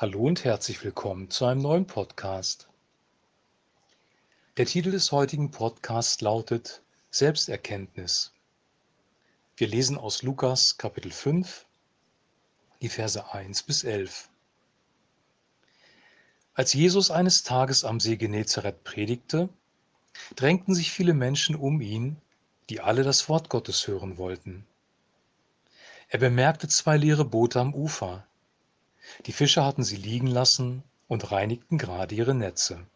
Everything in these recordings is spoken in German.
Hallo und herzlich willkommen zu einem neuen Podcast. Der Titel des heutigen Podcasts lautet Selbsterkenntnis. Wir lesen aus Lukas Kapitel 5, die Verse 1 bis 11. Als Jesus eines Tages am See Genezareth predigte, drängten sich viele Menschen um ihn, die alle das Wort Gottes hören wollten. Er bemerkte zwei leere Boote am Ufer die Fischer hatten sie liegen lassen und reinigten gerade ihre Netze.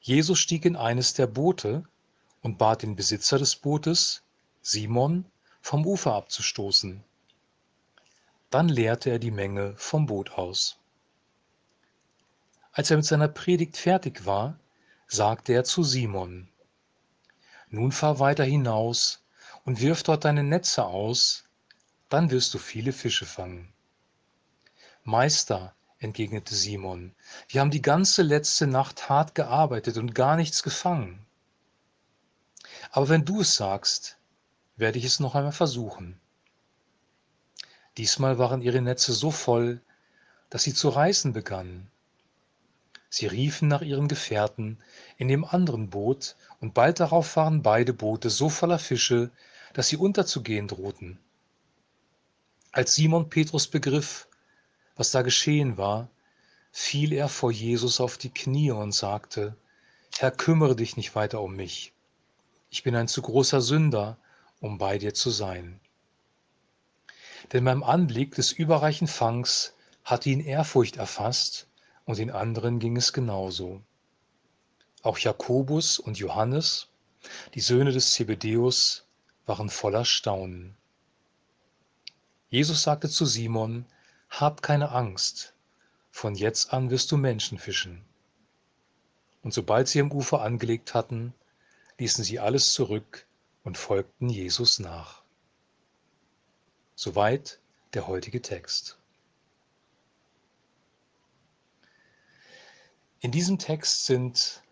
Jesus stieg in eines der Boote und bat den Besitzer des Bootes, Simon, vom Ufer abzustoßen. Dann leerte er die Menge vom Boot aus. Als er mit seiner Predigt fertig war, sagte er zu Simon, Nun fahr weiter hinaus und wirf dort deine Netze aus, dann wirst du viele Fische fangen. Meister, entgegnete Simon, wir haben die ganze letzte Nacht hart gearbeitet und gar nichts gefangen. Aber wenn du es sagst, werde ich es noch einmal versuchen. Diesmal waren ihre Netze so voll, dass sie zu reißen begannen. Sie riefen nach ihren Gefährten in dem anderen Boot, und bald darauf waren beide Boote so voller Fische, dass sie unterzugehen drohten. Als Simon Petrus begriff, was da geschehen war, fiel er vor Jesus auf die Knie und sagte, Herr, kümmere dich nicht weiter um mich. Ich bin ein zu großer Sünder, um bei dir zu sein. Denn beim Anblick des überreichen Fangs hatte ihn Ehrfurcht erfasst und den anderen ging es genauso. Auch Jakobus und Johannes, die Söhne des Zebedäus, waren voller Staunen. Jesus sagte zu Simon, hab keine Angst, von jetzt an wirst du Menschen fischen. Und sobald sie am Ufer angelegt hatten, ließen sie alles zurück und folgten Jesus nach. Soweit der heutige Text. In diesem Text sind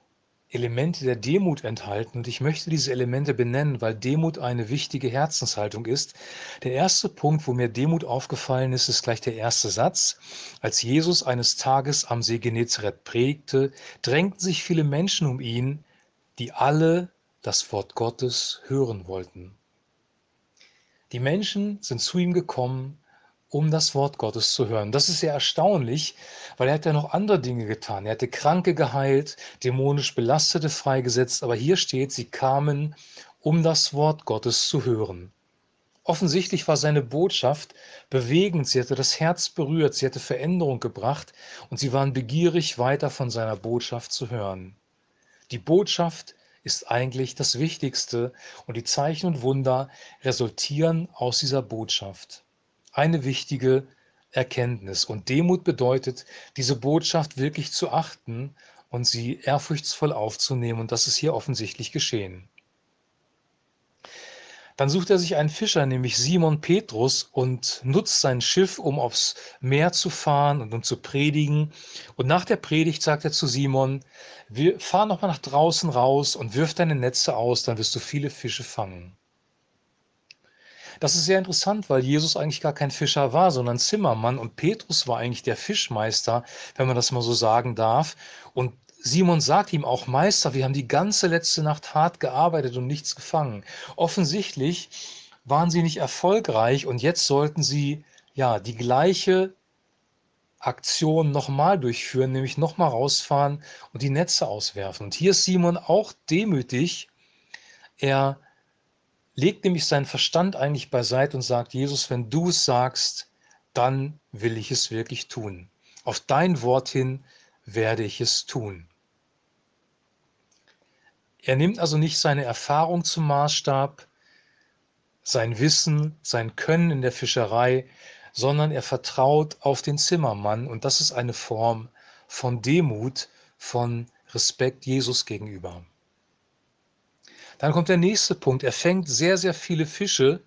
Elemente der Demut enthalten und ich möchte diese Elemente benennen, weil Demut eine wichtige Herzenshaltung ist. Der erste Punkt, wo mir Demut aufgefallen ist, ist gleich der erste Satz. Als Jesus eines Tages am See Genezareth prägte, drängten sich viele Menschen um ihn, die alle das Wort Gottes hören wollten. Die Menschen sind zu ihm gekommen, um das Wort Gottes zu hören. Das ist sehr erstaunlich, weil er hat ja noch andere Dinge getan. Er hatte Kranke geheilt, dämonisch Belastete freigesetzt, aber hier steht, sie kamen, um das Wort Gottes zu hören. Offensichtlich war seine Botschaft bewegend, sie hatte das Herz berührt, sie hatte Veränderung gebracht und sie waren begierig, weiter von seiner Botschaft zu hören. Die Botschaft ist eigentlich das Wichtigste und die Zeichen und Wunder resultieren aus dieser Botschaft eine wichtige Erkenntnis. Und Demut bedeutet, diese Botschaft wirklich zu achten und sie ehrfurchtsvoll aufzunehmen. Und das ist hier offensichtlich geschehen. Dann sucht er sich einen Fischer, nämlich Simon Petrus, und nutzt sein Schiff, um aufs Meer zu fahren und um zu predigen. Und nach der Predigt sagt er zu Simon, fahren nochmal nach draußen raus und wirf deine Netze aus, dann wirst du viele Fische fangen. Das ist sehr interessant, weil Jesus eigentlich gar kein Fischer war, sondern Zimmermann und Petrus war eigentlich der Fischmeister, wenn man das mal so sagen darf. Und Simon sagt ihm auch, Meister, wir haben die ganze letzte Nacht hart gearbeitet und nichts gefangen. Offensichtlich waren sie nicht erfolgreich und jetzt sollten sie ja die gleiche Aktion nochmal durchführen, nämlich nochmal rausfahren und die Netze auswerfen. Und hier ist Simon auch demütig. Er legt nämlich seinen Verstand eigentlich beiseite und sagt, Jesus, wenn du es sagst, dann will ich es wirklich tun. Auf dein Wort hin werde ich es tun. Er nimmt also nicht seine Erfahrung zum Maßstab, sein Wissen, sein Können in der Fischerei, sondern er vertraut auf den Zimmermann und das ist eine Form von Demut, von Respekt Jesus gegenüber. Dann kommt der nächste Punkt. Er fängt sehr, sehr viele Fische.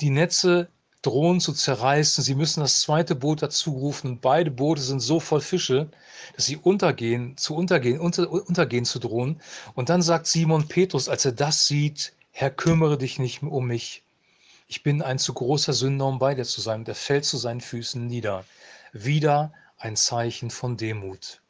Die Netze drohen zu zerreißen. Sie müssen das zweite Boot dazu rufen beide Boote sind so voll Fische, dass sie untergehen, zu untergehen, unter, untergehen zu drohen. Und dann sagt Simon Petrus, als er das sieht, Herr, kümmere dich nicht um mich. Ich bin ein zu großer Sünder, um bei dir zu sein. Und er fällt zu seinen Füßen nieder. Wieder ein Zeichen von Demut.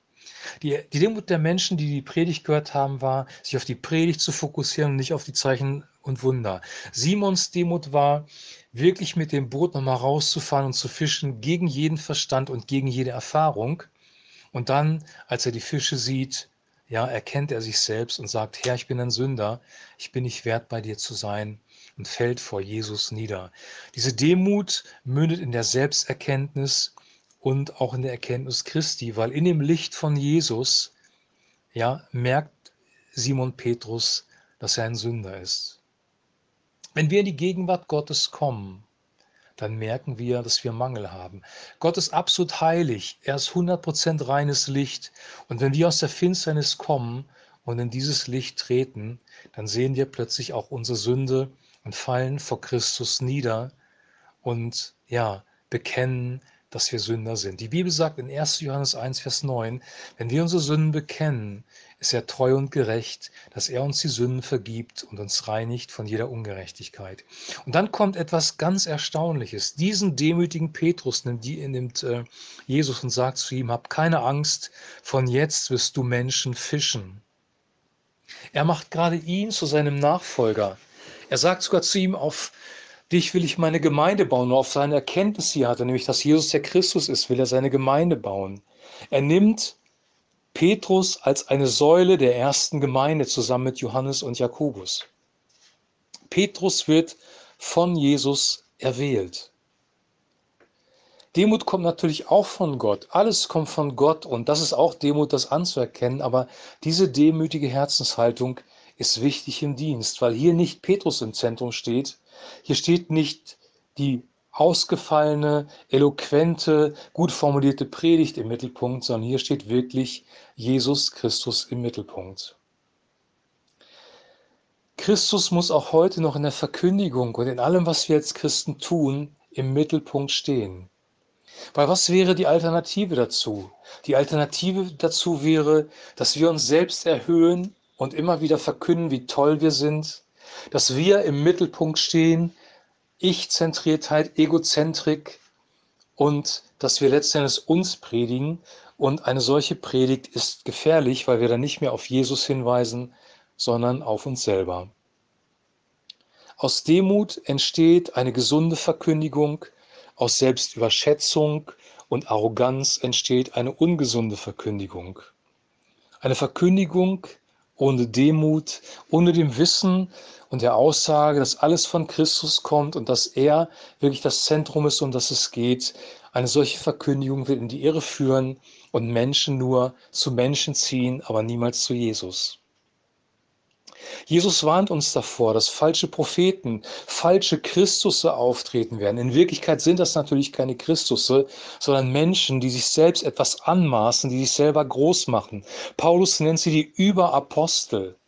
Die, die Demut der Menschen, die die Predigt gehört haben, war, sich auf die Predigt zu fokussieren und nicht auf die Zeichen und Wunder. Simons Demut war, wirklich mit dem Boot nochmal rauszufahren und zu fischen gegen jeden Verstand und gegen jede Erfahrung. Und dann, als er die Fische sieht, ja, erkennt er sich selbst und sagt, Herr, ich bin ein Sünder, ich bin nicht wert, bei dir zu sein und fällt vor Jesus nieder. Diese Demut mündet in der Selbsterkenntnis und auch in der Erkenntnis Christi, weil in dem Licht von Jesus, ja, merkt Simon Petrus, dass er ein Sünder ist. Wenn wir in die Gegenwart Gottes kommen, dann merken wir, dass wir Mangel haben. Gott ist absolut heilig. Er ist 100% reines Licht. Und wenn wir aus der Finsternis kommen und in dieses Licht treten, dann sehen wir plötzlich auch unsere Sünde und fallen vor Christus nieder und ja, bekennen, dass wir Sünder sind. Die Bibel sagt in 1. Johannes 1, Vers 9, wenn wir unsere Sünden bekennen, ist er treu und gerecht, dass er uns die Sünden vergibt und uns reinigt von jeder Ungerechtigkeit. Und dann kommt etwas ganz Erstaunliches. Diesen demütigen Petrus nimmt, nimmt äh, Jesus und sagt zu ihm, hab keine Angst, von jetzt wirst du Menschen fischen. Er macht gerade ihn zu seinem Nachfolger. Er sagt sogar zu ihm, auf dich will ich meine Gemeinde bauen. Nur auf seine Erkenntnis hier hat er, nämlich dass Jesus der Christus ist, will er seine Gemeinde bauen. Er nimmt Petrus als eine Säule der ersten Gemeinde zusammen mit Johannes und Jakobus. Petrus wird von Jesus erwählt. Demut kommt natürlich auch von Gott. Alles kommt von Gott und das ist auch Demut, das anzuerkennen. Aber diese demütige Herzenshaltung ist wichtig im Dienst, weil hier nicht Petrus im Zentrum steht, hier steht nicht die ausgefallene, eloquente, gut formulierte Predigt im Mittelpunkt, sondern hier steht wirklich Jesus Christus im Mittelpunkt. Christus muss auch heute noch in der Verkündigung und in allem, was wir als Christen tun, im Mittelpunkt stehen. Weil was wäre die Alternative dazu? Die Alternative dazu wäre, dass wir uns selbst erhöhen und immer wieder verkünden, wie toll wir sind, dass wir im Mittelpunkt stehen, Ich-Zentriertheit, Egozentrik und dass wir letztendlich uns predigen. Und eine solche Predigt ist gefährlich, weil wir dann nicht mehr auf Jesus hinweisen, sondern auf uns selber. Aus Demut entsteht eine gesunde Verkündigung, aus Selbstüberschätzung und Arroganz entsteht eine ungesunde Verkündigung. Eine Verkündigung ohne Demut, ohne dem Wissen, und der Aussage, dass alles von Christus kommt und dass er wirklich das Zentrum ist, um das es geht. Eine solche Verkündigung wird in die Irre führen und Menschen nur zu Menschen ziehen, aber niemals zu Jesus. Jesus warnt uns davor, dass falsche Propheten, falsche Christusse auftreten werden. In Wirklichkeit sind das natürlich keine Christusse, sondern Menschen, die sich selbst etwas anmaßen, die sich selber groß machen. Paulus nennt sie die Überapostel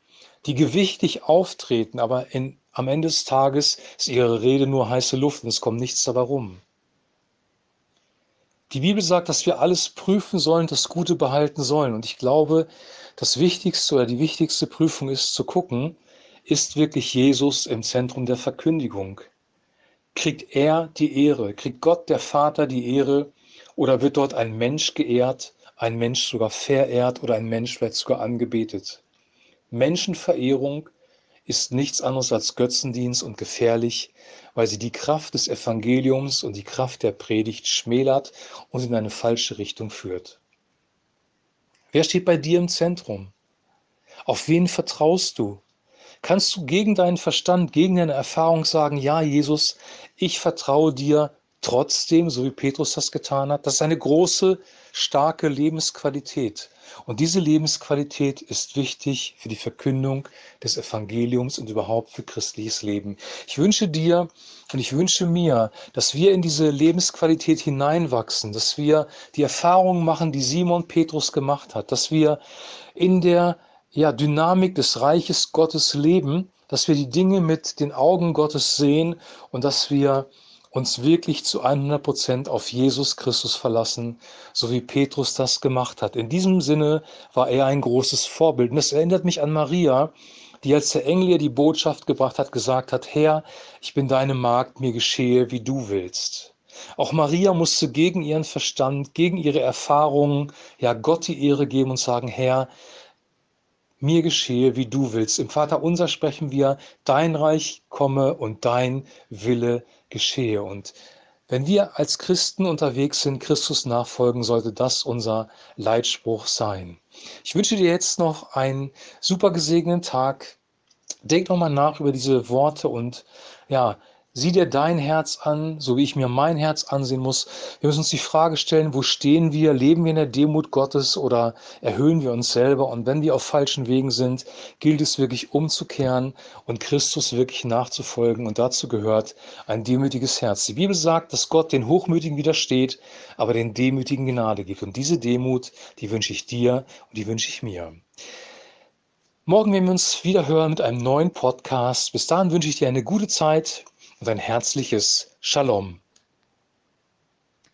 die gewichtig auftreten, aber in, am Ende des Tages ist ihre Rede nur heiße Luft und es kommt nichts dabei rum. Die Bibel sagt, dass wir alles prüfen sollen, das Gute behalten sollen. Und ich glaube, das Wichtigste oder die wichtigste Prüfung ist zu gucken, ist wirklich Jesus im Zentrum der Verkündigung? Kriegt er die Ehre? Kriegt Gott, der Vater, die Ehre? Oder wird dort ein Mensch geehrt, ein Mensch sogar verehrt oder ein Mensch vielleicht sogar angebetet? Menschenverehrung ist nichts anderes als Götzendienst und gefährlich, weil sie die Kraft des Evangeliums und die Kraft der Predigt schmälert und in eine falsche Richtung führt. Wer steht bei dir im Zentrum? Auf wen vertraust du? Kannst du gegen deinen Verstand, gegen deine Erfahrung sagen, ja, Jesus, ich vertraue dir trotzdem, so wie Petrus das getan hat? Das ist eine große, starke Lebensqualität. Und diese Lebensqualität ist wichtig für die Verkündung des Evangeliums und überhaupt für christliches Leben. Ich wünsche dir und ich wünsche mir, dass wir in diese Lebensqualität hineinwachsen, dass wir die Erfahrungen machen, die Simon Petrus gemacht hat, dass wir in der ja, Dynamik des Reiches Gottes leben, dass wir die Dinge mit den Augen Gottes sehen und dass wir uns wirklich zu 100 Prozent auf Jesus Christus verlassen, so wie Petrus das gemacht hat. In diesem Sinne war er ein großes Vorbild. Und das erinnert mich an Maria, die als der Engel ihr die Botschaft gebracht hat, gesagt hat, Herr, ich bin deine Magd, mir geschehe, wie du willst. Auch Maria musste gegen ihren Verstand, gegen ihre Erfahrungen, ja Gott die Ehre geben und sagen, Herr, mir geschehe, wie du willst. Im Vater unser sprechen wir, dein Reich komme und dein Wille geschehe. Und wenn wir als Christen unterwegs sind, Christus nachfolgen, sollte das unser Leitspruch sein. Ich wünsche dir jetzt noch einen super gesegneten Tag. Denk nochmal nach über diese Worte und ja, Sieh dir dein Herz an, so wie ich mir mein Herz ansehen muss. Wir müssen uns die Frage stellen, wo stehen wir? Leben wir in der Demut Gottes oder erhöhen wir uns selber? Und wenn wir auf falschen Wegen sind, gilt es wirklich umzukehren und Christus wirklich nachzufolgen. Und dazu gehört ein demütiges Herz. Die Bibel sagt, dass Gott den Hochmütigen widersteht, aber den Demütigen Gnade gibt. Und diese Demut, die wünsche ich dir und die wünsche ich mir. Morgen werden wir uns wieder hören mit einem neuen Podcast. Bis dahin wünsche ich dir eine gute Zeit und ein herzliches Shalom.